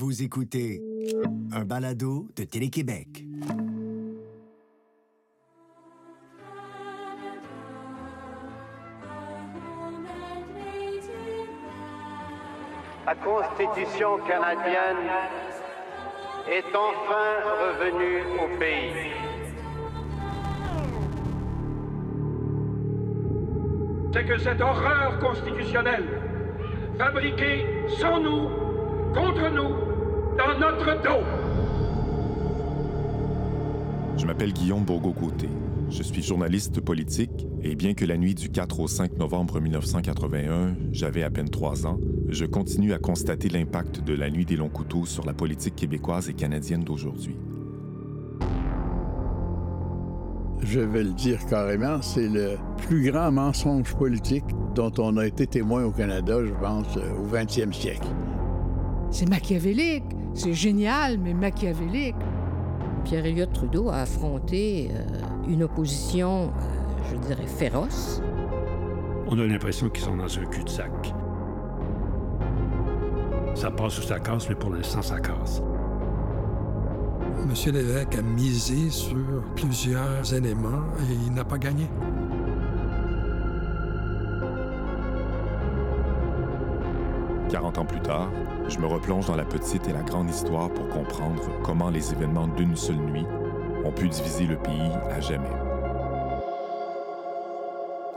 Vous écoutez un balado de Télé-Québec. La Constitution canadienne est enfin revenue au pays. C'est que cette horreur constitutionnelle, fabriquée sans nous, contre nous, dans notre dos. Je m'appelle Guillaume Bourgault-Côté. Je suis journaliste politique et bien que la nuit du 4 au 5 novembre 1981, j'avais à peine trois ans, je continue à constater l'impact de la nuit des longs couteaux sur la politique québécoise et canadienne d'aujourd'hui. Je vais le dire carrément, c'est le plus grand mensonge politique dont on a été témoin au Canada, je pense, au 20e siècle. C'est machiavélique, c'est génial, mais machiavélique. Pierre Elliott Trudeau a affronté euh, une opposition, euh, je dirais, féroce. On a l'impression qu'ils sont dans un cul-de-sac. Ça passe ou ça casse, mais pour l'instant, ça casse. M. Lévesque a misé sur plusieurs éléments et il n'a pas gagné. Quarante ans plus tard, je me replonge dans la petite et la grande histoire pour comprendre comment les événements d'une seule nuit ont pu diviser le pays à jamais.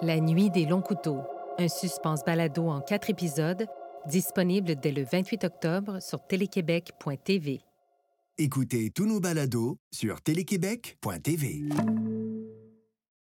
La nuit des longs couteaux, un suspense balado en quatre épisodes, disponible dès le 28 octobre sur téléquébec.tv. Écoutez tous nos balados sur téléquébec.tv.